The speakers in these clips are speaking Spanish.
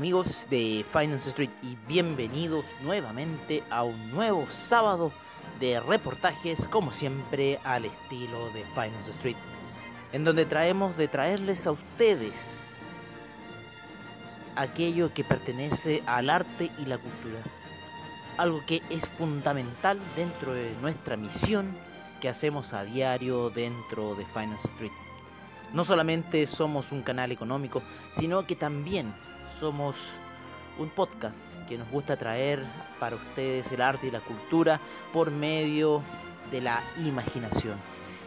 Amigos de Finance Street y bienvenidos nuevamente a un nuevo sábado de reportajes como siempre al estilo de Finance Street, en donde traemos de traerles a ustedes aquello que pertenece al arte y la cultura, algo que es fundamental dentro de nuestra misión que hacemos a diario dentro de Finance Street. No solamente somos un canal económico, sino que también somos un podcast que nos gusta traer para ustedes el arte y la cultura por medio de la imaginación.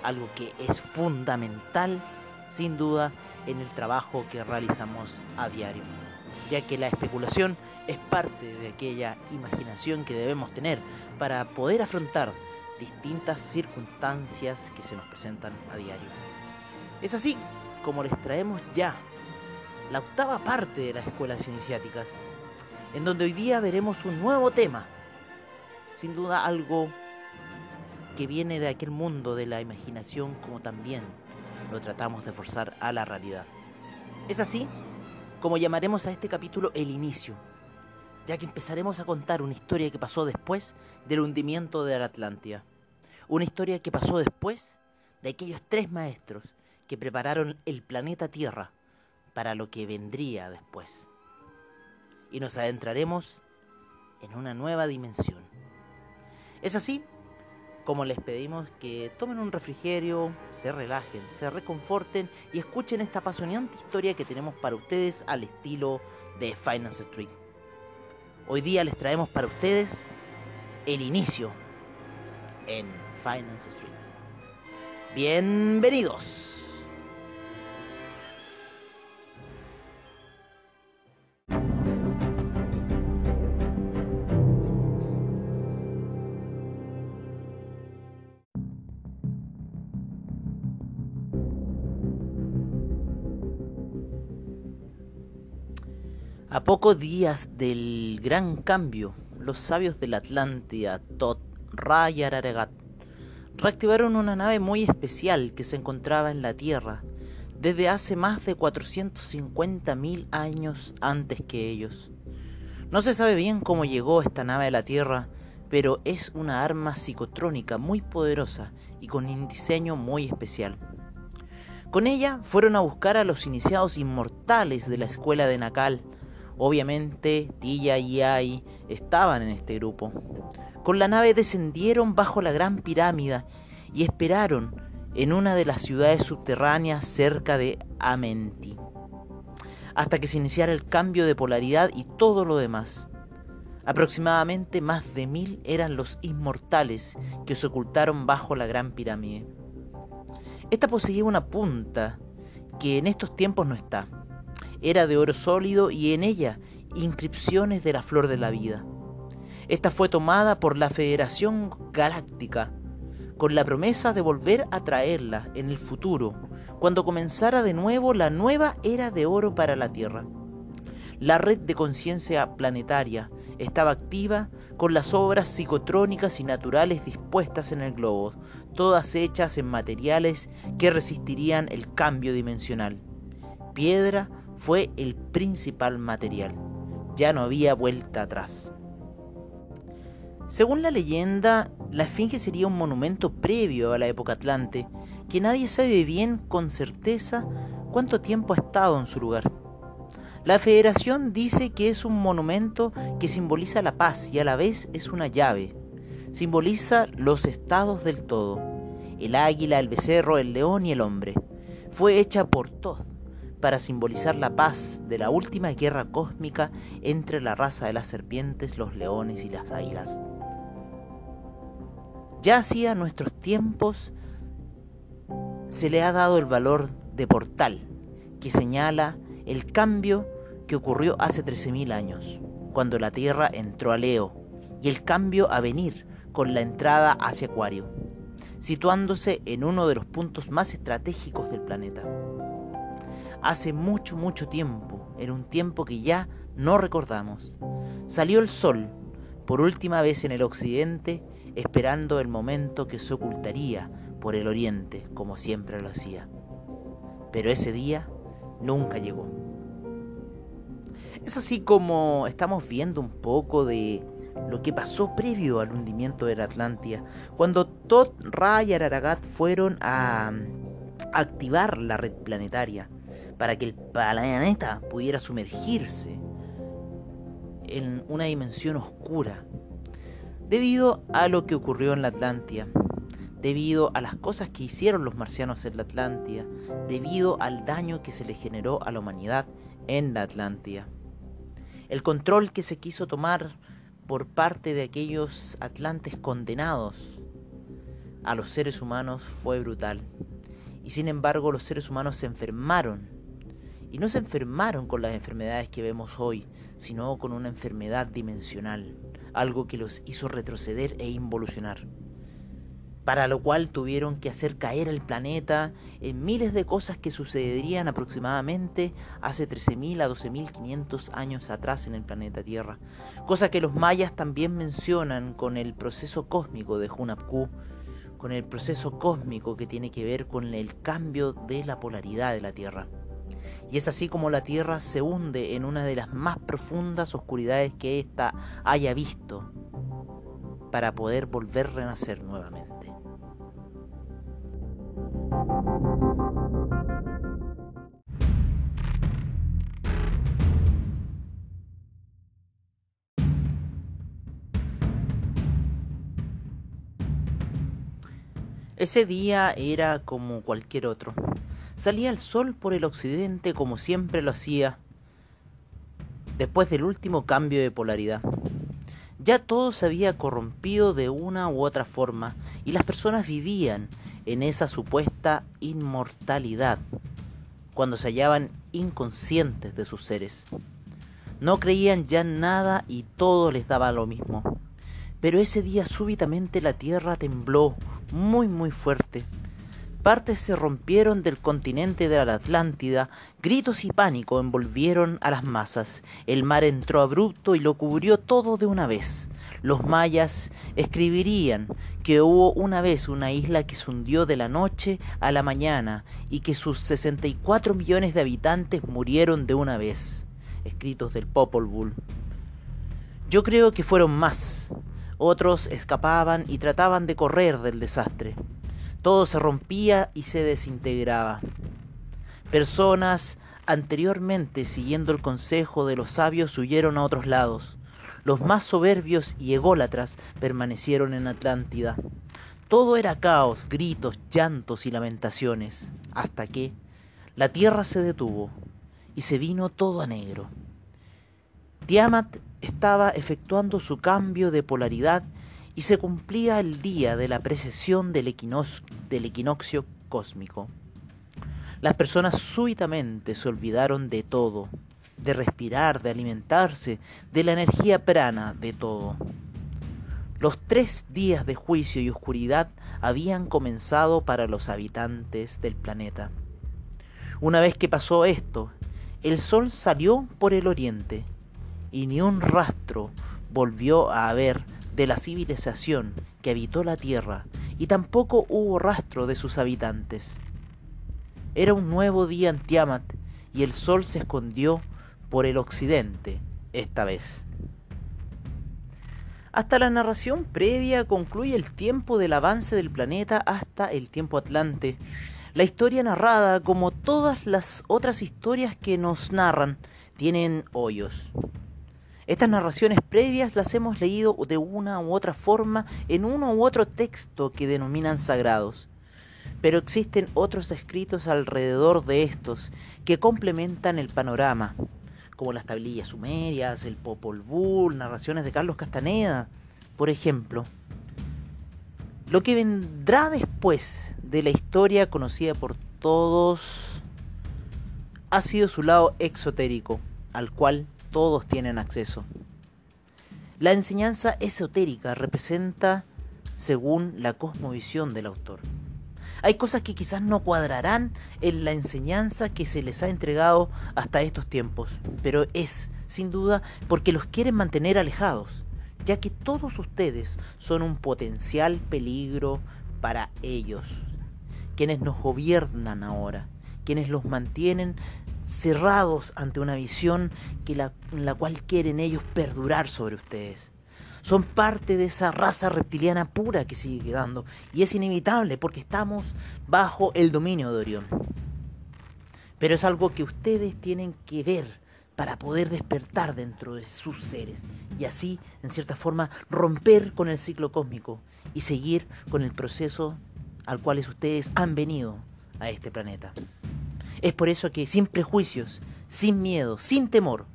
Algo que es fundamental, sin duda, en el trabajo que realizamos a diario. Ya que la especulación es parte de aquella imaginación que debemos tener para poder afrontar distintas circunstancias que se nos presentan a diario. Es así como les traemos ya la octava parte de las escuelas iniciáticas, en donde hoy día veremos un nuevo tema, sin duda algo que viene de aquel mundo de la imaginación como también lo tratamos de forzar a la realidad. Es así como llamaremos a este capítulo el inicio, ya que empezaremos a contar una historia que pasó después del hundimiento de la Atlántida, una historia que pasó después de aquellos tres maestros que prepararon el planeta Tierra para lo que vendría después. Y nos adentraremos en una nueva dimensión. Es así como les pedimos que tomen un refrigerio, se relajen, se reconforten y escuchen esta apasionante historia que tenemos para ustedes al estilo de Finance Street. Hoy día les traemos para ustedes el inicio en Finance Street. Bienvenidos. A pocos días del gran cambio, los sabios de la Atlántida, Tot, Ra y Araregat, reactivaron una nave muy especial que se encontraba en la Tierra desde hace más de 450.000 años antes que ellos. No se sabe bien cómo llegó esta nave a la Tierra, pero es una arma psicotrónica muy poderosa y con un diseño muy especial. Con ella fueron a buscar a los iniciados inmortales de la escuela de Nakal, Obviamente, Tilla y Ai estaban en este grupo. Con la nave descendieron bajo la gran pirámide y esperaron en una de las ciudades subterráneas cerca de Amenti, hasta que se iniciara el cambio de polaridad y todo lo demás. Aproximadamente más de mil eran los inmortales que se ocultaron bajo la gran pirámide. Esta poseía una punta que en estos tiempos no está era de oro sólido y en ella inscripciones de la flor de la vida. Esta fue tomada por la Federación Galáctica con la promesa de volver a traerla en el futuro, cuando comenzara de nuevo la nueva era de oro para la Tierra. La red de conciencia planetaria estaba activa con las obras psicotrónicas y naturales dispuestas en el globo, todas hechas en materiales que resistirían el cambio dimensional. Piedra, fue el principal material. Ya no había vuelta atrás. Según la leyenda, la Esfinge sería un monumento previo a la época Atlante, que nadie sabe bien con certeza cuánto tiempo ha estado en su lugar. La Federación dice que es un monumento que simboliza la paz y a la vez es una llave. Simboliza los estados del todo, el águila, el becerro, el león y el hombre. Fue hecha por Thoth, para simbolizar la paz de la última guerra cósmica entre la raza de las serpientes, los leones y las águilas. Ya hacía nuestros tiempos se le ha dado el valor de portal que señala el cambio que ocurrió hace 13.000 años, cuando la Tierra entró a Leo, y el cambio a venir con la entrada hacia Acuario, situándose en uno de los puntos más estratégicos del planeta. Hace mucho, mucho tiempo, en un tiempo que ya no recordamos, salió el sol por última vez en el occidente, esperando el momento que se ocultaría por el oriente, como siempre lo hacía. Pero ese día nunca llegó. Es así como estamos viendo un poco de lo que pasó previo al hundimiento de la Atlántida, cuando Todd, Ra y Araragat fueron a activar la red planetaria para que el planeta pudiera sumergirse en una dimensión oscura, debido a lo que ocurrió en la Atlántida, debido a las cosas que hicieron los marcianos en la Atlántida, debido al daño que se le generó a la humanidad en la Atlántida. El control que se quiso tomar por parte de aquellos atlantes condenados a los seres humanos fue brutal. Y sin embargo los seres humanos se enfermaron. Y no se enfermaron con las enfermedades que vemos hoy, sino con una enfermedad dimensional, algo que los hizo retroceder e involucionar para lo cual tuvieron que hacer caer el planeta en miles de cosas que sucederían aproximadamente hace 13.000 a 12.500 años atrás en el planeta Tierra, cosa que los mayas también mencionan con el proceso cósmico de Hunapku, con el proceso cósmico que tiene que ver con el cambio de la polaridad de la Tierra. Y es así como la Tierra se hunde en una de las más profundas oscuridades que ésta haya visto para poder volver a renacer nuevamente. Ese día era como cualquier otro. Salía el sol por el occidente como siempre lo hacía después del último cambio de polaridad. Ya todo se había corrompido de una u otra forma y las personas vivían en esa supuesta inmortalidad cuando se hallaban inconscientes de sus seres. No creían ya en nada y todo les daba lo mismo. Pero ese día súbitamente la tierra tembló muy muy fuerte. Partes se rompieron del continente de la Atlántida, gritos y pánico envolvieron a las masas. El mar entró abrupto y lo cubrió todo de una vez. Los mayas escribirían que hubo una vez una isla que se hundió de la noche a la mañana y que sus 64 millones de habitantes murieron de una vez. Escritos del Popol Vuh. Yo creo que fueron más. Otros escapaban y trataban de correr del desastre. Todo se rompía y se desintegraba. Personas anteriormente siguiendo el consejo de los sabios huyeron a otros lados. Los más soberbios y ególatras permanecieron en Atlántida. Todo era caos, gritos, llantos y lamentaciones, hasta que la tierra se detuvo y se vino todo a negro. Tiamat estaba efectuando su cambio de polaridad y se cumplía el día de la precesión del, del equinoccio cósmico. Las personas súbitamente se olvidaron de todo, de respirar, de alimentarse, de la energía prana, de todo. Los tres días de juicio y oscuridad habían comenzado para los habitantes del planeta. Una vez que pasó esto, el sol salió por el oriente y ni un rastro volvió a haber de la civilización que habitó la Tierra y tampoco hubo rastro de sus habitantes. Era un nuevo día en Tiamat y el sol se escondió por el occidente esta vez. Hasta la narración previa concluye el tiempo del avance del planeta hasta el tiempo atlante. La historia narrada, como todas las otras historias que nos narran, tienen hoyos. Estas narraciones previas las hemos leído de una u otra forma en uno u otro texto que denominan sagrados. Pero existen otros escritos alrededor de estos que complementan el panorama, como las tablillas sumerias, el Popol Vuh, narraciones de Carlos Castaneda, por ejemplo. Lo que vendrá después de la historia conocida por todos ha sido su lado exotérico, al cual todos tienen acceso. La enseñanza esotérica representa según la cosmovisión del autor. Hay cosas que quizás no cuadrarán en la enseñanza que se les ha entregado hasta estos tiempos, pero es, sin duda, porque los quieren mantener alejados, ya que todos ustedes son un potencial peligro para ellos, quienes nos gobiernan ahora, quienes los mantienen cerrados ante una visión que la, la cual quieren ellos perdurar sobre ustedes. Son parte de esa raza reptiliana pura que sigue quedando y es inevitable porque estamos bajo el dominio de Orión. Pero es algo que ustedes tienen que ver para poder despertar dentro de sus seres y así, en cierta forma, romper con el ciclo cósmico y seguir con el proceso al cual ustedes han venido a este planeta. Es por eso que sin prejuicios, sin miedo, sin temor,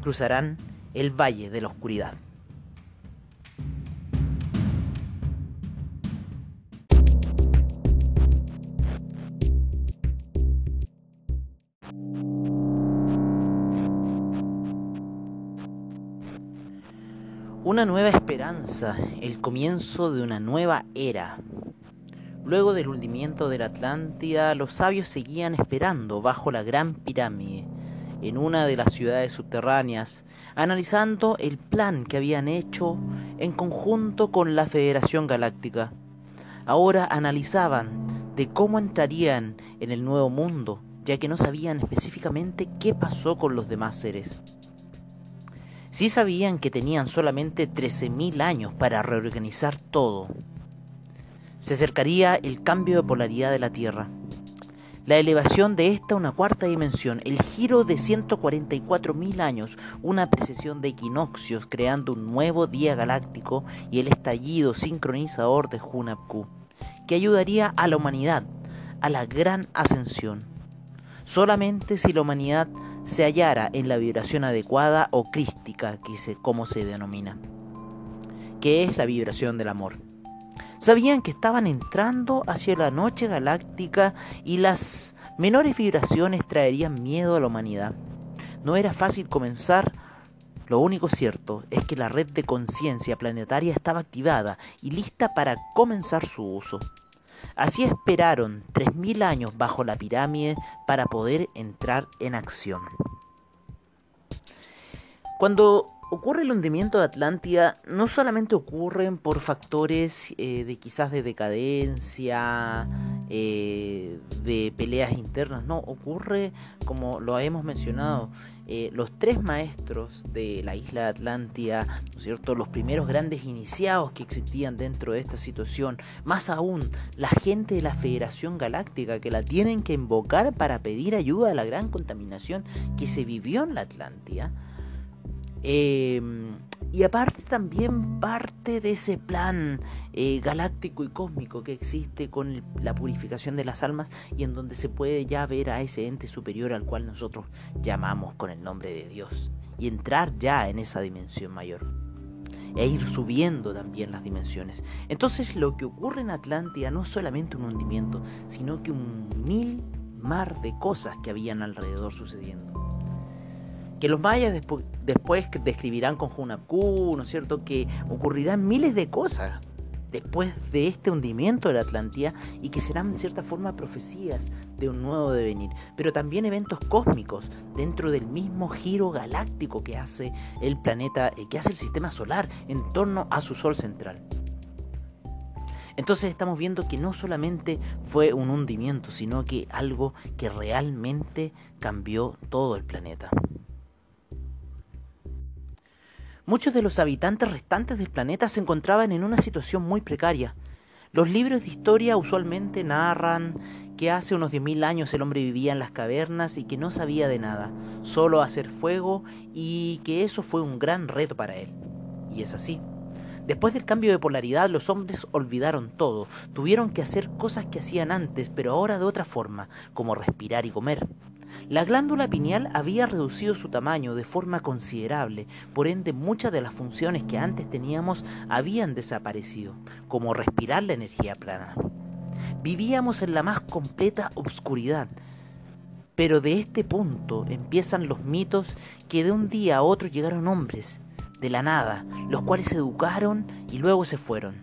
cruzarán el valle de la oscuridad. Una nueva esperanza, el comienzo de una nueva era. Luego del hundimiento de la Atlántida, los sabios seguían esperando bajo la Gran Pirámide, en una de las ciudades subterráneas, analizando el plan que habían hecho en conjunto con la Federación Galáctica. Ahora analizaban de cómo entrarían en el nuevo mundo, ya que no sabían específicamente qué pasó con los demás seres. Sí sabían que tenían solamente 13.000 años para reorganizar todo se acercaría el cambio de polaridad de la Tierra. La elevación de esta a una cuarta dimensión, el giro de 144.000 años, una precesión de equinoccios creando un nuevo día galáctico y el estallido sincronizador de Hunapku, que ayudaría a la humanidad a la gran ascensión. Solamente si la humanidad se hallara en la vibración adecuada o crística, que se, se denomina, que es la vibración del amor. Sabían que estaban entrando hacia la noche galáctica y las menores vibraciones traerían miedo a la humanidad. No era fácil comenzar. Lo único cierto es que la red de conciencia planetaria estaba activada y lista para comenzar su uso. Así esperaron 3.000 años bajo la pirámide para poder entrar en acción. Cuando ocurre el hundimiento de Atlántida no solamente ocurren por factores eh, de quizás de decadencia, eh, de peleas internas, no, ocurre como lo hemos mencionado, eh, los tres maestros de la isla de Atlántida, ¿no es cierto? los primeros grandes iniciados que existían dentro de esta situación, más aún la gente de la Federación Galáctica que la tienen que invocar para pedir ayuda a la gran contaminación que se vivió en la Atlántida, Em, y aparte también parte de ese plan eh, galáctico y cósmico que existe con la purificación de las almas y en donde se puede ya ver a ese ente superior al cual nosotros llamamos con el nombre de Dios y entrar ya en esa dimensión mayor e ir subiendo también las dimensiones. Entonces lo que ocurre en Atlántida no es solamente un hundimiento, sino que un mil mar de cosas que habían alrededor sucediendo que los mayas después, describirán con Hunapku, ¿no es cierto? Que ocurrirán miles de cosas después de este hundimiento de la Atlántida y que serán en cierta forma profecías de un nuevo devenir, pero también eventos cósmicos dentro del mismo giro galáctico que hace el planeta, eh, que hace el sistema solar en torno a su sol central. Entonces estamos viendo que no solamente fue un hundimiento, sino que algo que realmente cambió todo el planeta. Muchos de los habitantes restantes del planeta se encontraban en una situación muy precaria. Los libros de historia usualmente narran que hace unos 10.000 años el hombre vivía en las cavernas y que no sabía de nada, solo hacer fuego y que eso fue un gran reto para él. Y es así. Después del cambio de polaridad los hombres olvidaron todo, tuvieron que hacer cosas que hacían antes, pero ahora de otra forma, como respirar y comer. La glándula pineal había reducido su tamaño de forma considerable, por ende muchas de las funciones que antes teníamos habían desaparecido, como respirar la energía plana. Vivíamos en la más completa obscuridad, Pero de este punto empiezan los mitos que de un día a otro llegaron hombres, de la nada, los cuales se educaron y luego se fueron.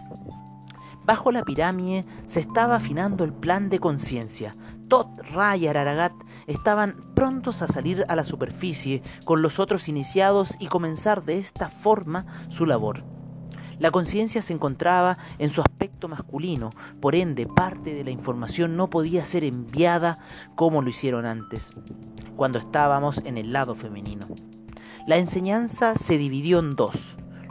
Bajo la pirámide se estaba afinando el plan de conciencia. Tot, Ra y Araragat estaban prontos a salir a la superficie con los otros iniciados y comenzar de esta forma su labor. La conciencia se encontraba en su aspecto masculino, por ende parte de la información no podía ser enviada como lo hicieron antes, cuando estábamos en el lado femenino. La enseñanza se dividió en dos,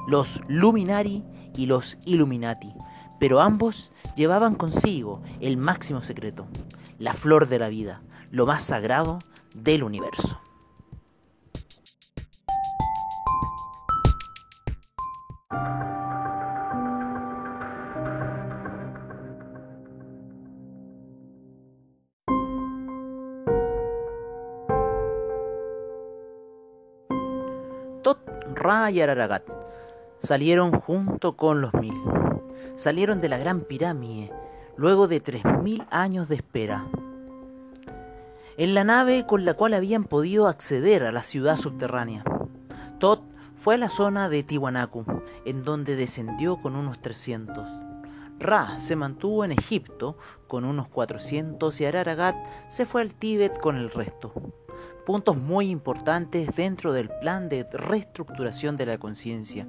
los Luminari y los Illuminati, pero ambos llevaban consigo el máximo secreto, la flor de la vida, lo más sagrado del universo. Tot, Ra y Araragat salieron junto con los mil. Salieron de la gran pirámide luego de tres mil años de espera. En la nave con la cual habían podido acceder a la ciudad subterránea. Tot fue a la zona de Tiwanaku, en donde descendió con unos 300. Ra se mantuvo en Egipto con unos 400 y Araragat se fue al Tíbet con el resto puntos muy importantes dentro del plan de reestructuración de la conciencia.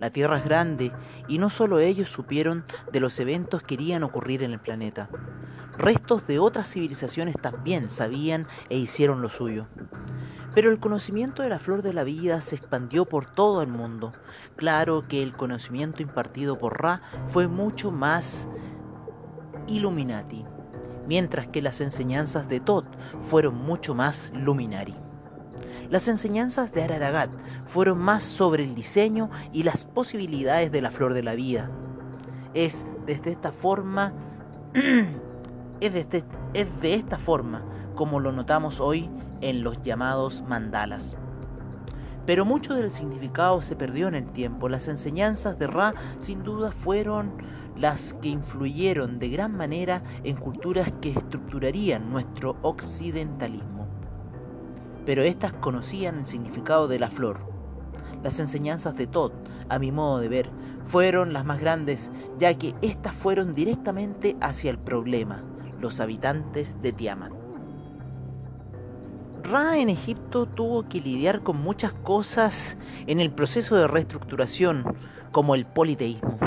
La Tierra es grande y no solo ellos supieron de los eventos que irían a ocurrir en el planeta. Restos de otras civilizaciones también sabían e hicieron lo suyo. Pero el conocimiento de la flor de la vida se expandió por todo el mundo. Claro que el conocimiento impartido por Ra fue mucho más Illuminati mientras que las enseñanzas de Tot fueron mucho más luminari. Las enseñanzas de Araragat fueron más sobre el diseño y las posibilidades de la flor de la vida. Es desde esta forma es, de es de esta forma como lo notamos hoy en los llamados mandalas. Pero mucho del significado se perdió en el tiempo. Las enseñanzas de Ra sin duda fueron las que influyeron de gran manera en culturas que estructurarían nuestro occidentalismo. Pero éstas conocían el significado de la flor. Las enseñanzas de Todd, a mi modo de ver, fueron las más grandes, ya que éstas fueron directamente hacia el problema, los habitantes de Tiamat. Ra en Egipto tuvo que lidiar con muchas cosas en el proceso de reestructuración, como el politeísmo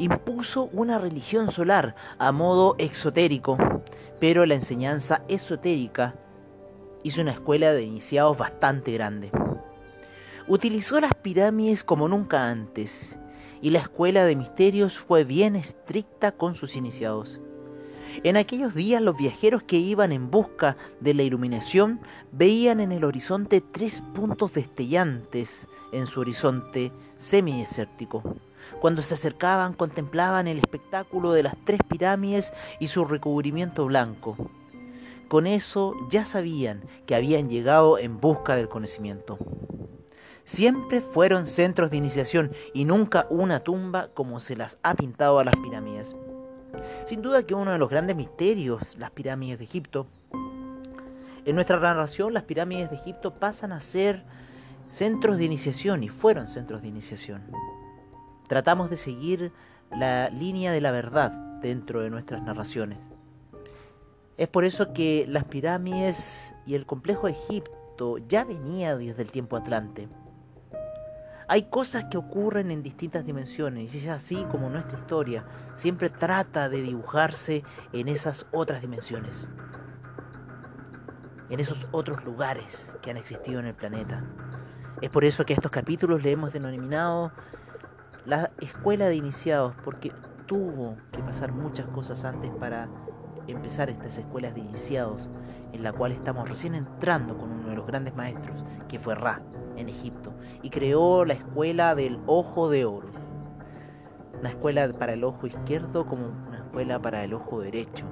impuso una religión solar a modo exotérico, pero la enseñanza esotérica hizo una escuela de iniciados bastante grande. Utilizó las pirámides como nunca antes, y la escuela de misterios fue bien estricta con sus iniciados. En aquellos días los viajeros que iban en busca de la iluminación veían en el horizonte tres puntos destellantes en su horizonte semidesértico. Cuando se acercaban contemplaban el espectáculo de las tres pirámides y su recubrimiento blanco. Con eso ya sabían que habían llegado en busca del conocimiento. Siempre fueron centros de iniciación y nunca una tumba como se las ha pintado a las pirámides. Sin duda que uno de los grandes misterios, las pirámides de Egipto, en nuestra narración las pirámides de Egipto pasan a ser centros de iniciación y fueron centros de iniciación. Tratamos de seguir la línea de la verdad dentro de nuestras narraciones. Es por eso que las pirámides y el complejo Egipto ya venía desde el tiempo atlante. Hay cosas que ocurren en distintas dimensiones y es así como nuestra historia siempre trata de dibujarse en esas otras dimensiones, en esos otros lugares que han existido en el planeta. Es por eso que a estos capítulos le hemos denominado la escuela de iniciados, porque tuvo que pasar muchas cosas antes para empezar estas escuelas de iniciados, en la cual estamos recién entrando con uno de los grandes maestros, que fue Ra, en Egipto, y creó la escuela del ojo de oro. Una escuela para el ojo izquierdo como una escuela para el ojo derecho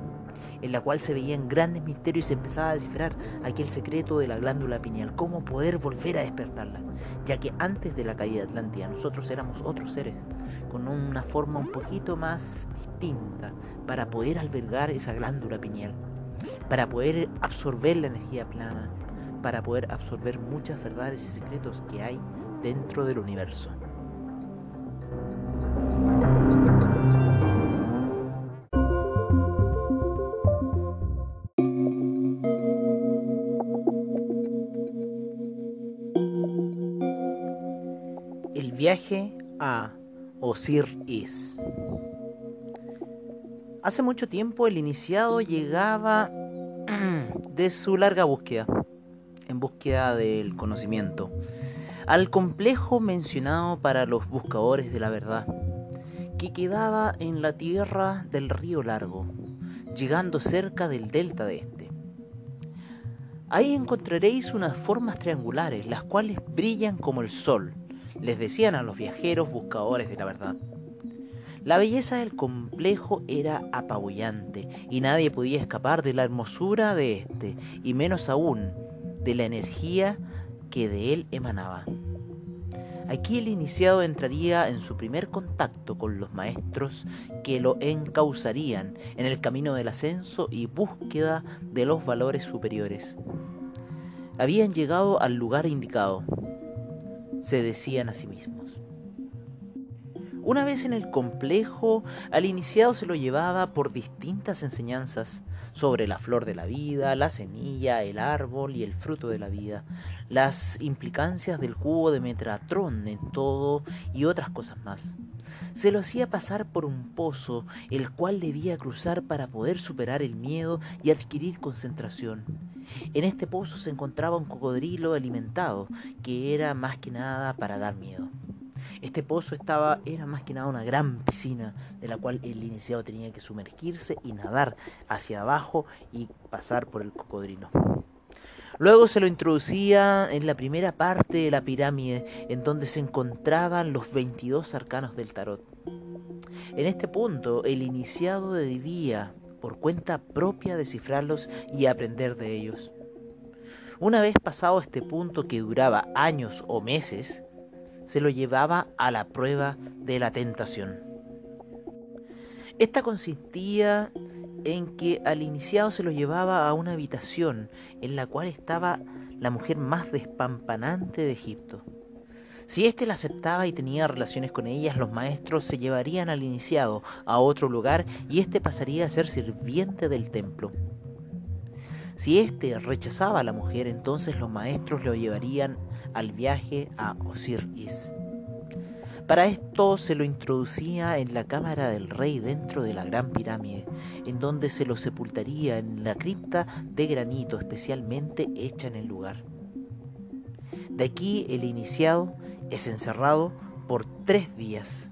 en la cual se veían grandes misterios y se empezaba a descifrar aquel secreto de la glándula pineal, cómo poder volver a despertarla, ya que antes de la caída de Atlántida nosotros éramos otros seres, con una forma un poquito más distinta para poder albergar esa glándula pineal. para poder absorber la energía plana, para poder absorber muchas verdades y secretos que hay dentro del universo. Osir Is. Hace mucho tiempo el iniciado llegaba de su larga búsqueda, en búsqueda del conocimiento, al complejo mencionado para los buscadores de la verdad, que quedaba en la tierra del río Largo, llegando cerca del delta de este. Ahí encontraréis unas formas triangulares, las cuales brillan como el sol, les decían a los viajeros buscadores de la verdad. La belleza del complejo era apabullante y nadie podía escapar de la hermosura de este, y menos aún de la energía que de él emanaba. Aquí el iniciado entraría en su primer contacto con los maestros que lo encauzarían en el camino del ascenso y búsqueda de los valores superiores. Habían llegado al lugar indicado, se decían a sí mismos. Una vez en el complejo, al iniciado se lo llevaba por distintas enseñanzas sobre la flor de la vida, la semilla, el árbol y el fruto de la vida, las implicancias del jugo de Metatron en todo y otras cosas más. Se lo hacía pasar por un pozo, el cual debía cruzar para poder superar el miedo y adquirir concentración. En este pozo se encontraba un cocodrilo alimentado, que era más que nada para dar miedo. Este pozo estaba, era más que nada una gran piscina de la cual el iniciado tenía que sumergirse y nadar hacia abajo y pasar por el cocodrilo. Luego se lo introducía en la primera parte de la pirámide, en donde se encontraban los 22 arcanos del tarot. En este punto, el iniciado debía, por cuenta propia, descifrarlos y aprender de ellos. Una vez pasado este punto que duraba años o meses, se lo llevaba a la prueba de la tentación. Esta consistía en que al iniciado se lo llevaba a una habitación en la cual estaba la mujer más despampanante de Egipto. Si éste la aceptaba y tenía relaciones con ellas, los maestros se llevarían al iniciado a otro lugar y éste pasaría a ser sirviente del templo. Si éste rechazaba a la mujer, entonces los maestros lo llevarían al viaje a Osiris. Para esto se lo introducía en la cámara del rey dentro de la gran pirámide, en donde se lo sepultaría en la cripta de granito especialmente hecha en el lugar. De aquí el iniciado es encerrado por tres días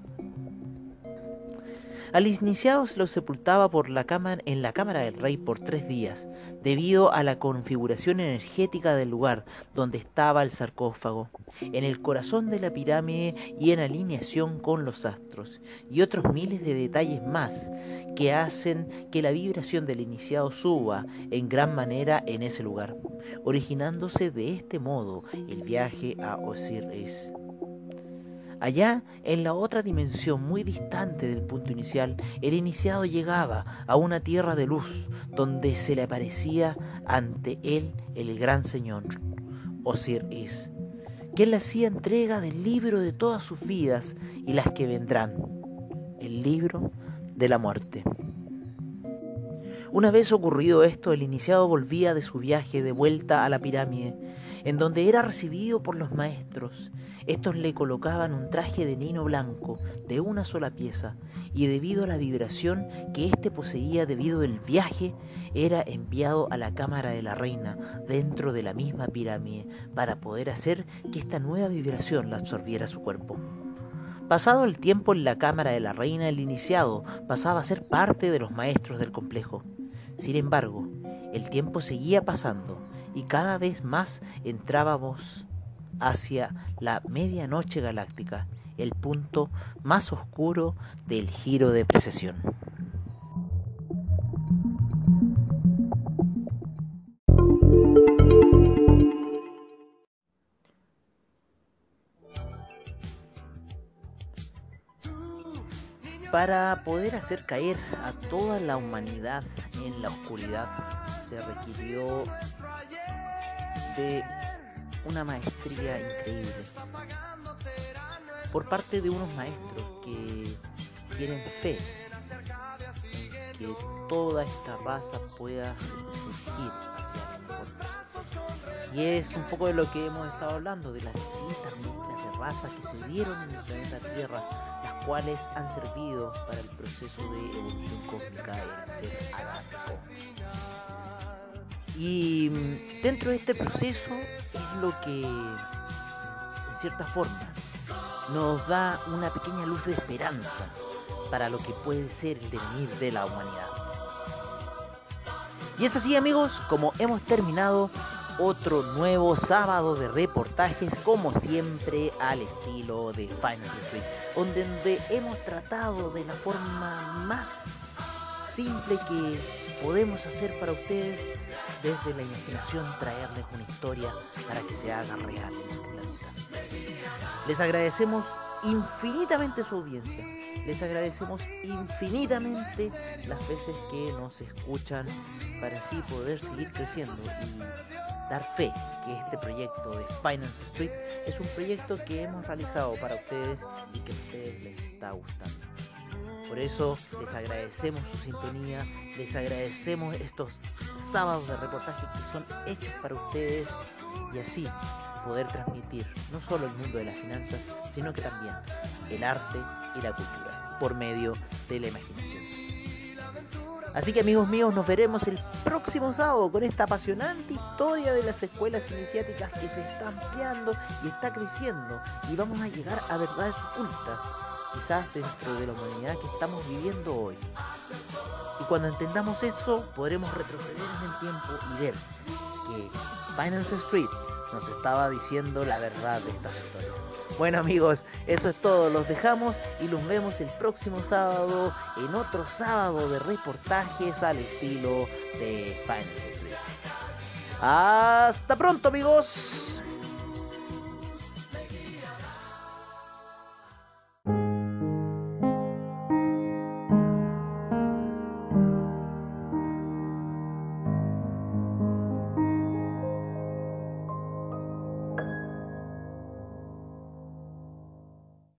al iniciado se lo sepultaba por la en la cámara del rey por tres días, debido a la configuración energética del lugar donde estaba el sarcófago, en el corazón de la pirámide y en alineación con los astros, y otros miles de detalles más que hacen que la vibración del iniciado suba en gran manera en ese lugar, originándose de este modo el viaje a Osiris. Allá, en la otra dimensión muy distante del punto inicial, el iniciado llegaba a una tierra de luz donde se le aparecía ante él el gran Señor, Osiris, quien le hacía entrega del libro de todas sus vidas y las que vendrán, el libro de la muerte. Una vez ocurrido esto, el iniciado volvía de su viaje de vuelta a la pirámide en donde era recibido por los maestros. Estos le colocaban un traje de nino blanco de una sola pieza, y debido a la vibración que éste poseía debido al viaje, era enviado a la cámara de la reina dentro de la misma pirámide para poder hacer que esta nueva vibración la absorbiera su cuerpo. Pasado el tiempo en la cámara de la reina, el iniciado pasaba a ser parte de los maestros del complejo. Sin embargo, el tiempo seguía pasando y cada vez más entrábamos hacia la medianoche galáctica, el punto más oscuro del giro de precesión. Para poder hacer caer a toda la humanidad en la oscuridad se requirió de una maestría increíble por parte de unos maestros que tienen fe que toda esta raza pueda surgir hacia el mejor. Y es un poco de lo que hemos estado hablando, de las distintas mezclas de razas que se dieron en el planeta Tierra, las cuales han servido para el proceso de evolución cósmica del ser adámico. Y mm, dentro de este proceso es lo que, en cierta forma, nos da una pequeña luz de esperanza para lo que puede ser el devenir de la humanidad. Y es así amigos, como hemos terminado otro nuevo sábado de reportajes, como siempre al estilo de Finance Street, donde hemos tratado de la forma más simple que podemos hacer para ustedes desde la imaginación traerles una historia para que se haga real en este planeta. Les agradecemos infinitamente su audiencia. Les agradecemos infinitamente las veces que nos escuchan para así poder seguir creciendo y dar fe que este proyecto de Finance Street es un proyecto que hemos realizado para ustedes y que a ustedes les está gustando. Por eso les agradecemos su sintonía, les agradecemos estos sábados de reportaje que son hechos para ustedes y así poder transmitir no solo el mundo de las finanzas, sino que también el arte y la cultura por medio de la imaginación. Así que amigos míos, nos veremos el próximo sábado con esta apasionante historia de las escuelas iniciáticas que se está ampliando y está creciendo y vamos a llegar a verdades ocultas, quizás dentro de la humanidad que estamos viviendo hoy. Y cuando entendamos eso, podremos retroceder en el tiempo y ver que Finance Street nos estaba diciendo la verdad de estas historias. Bueno amigos, eso es todo, los dejamos y los vemos el próximo sábado en otro sábado de reportajes al estilo de Finance Street. Hasta pronto amigos.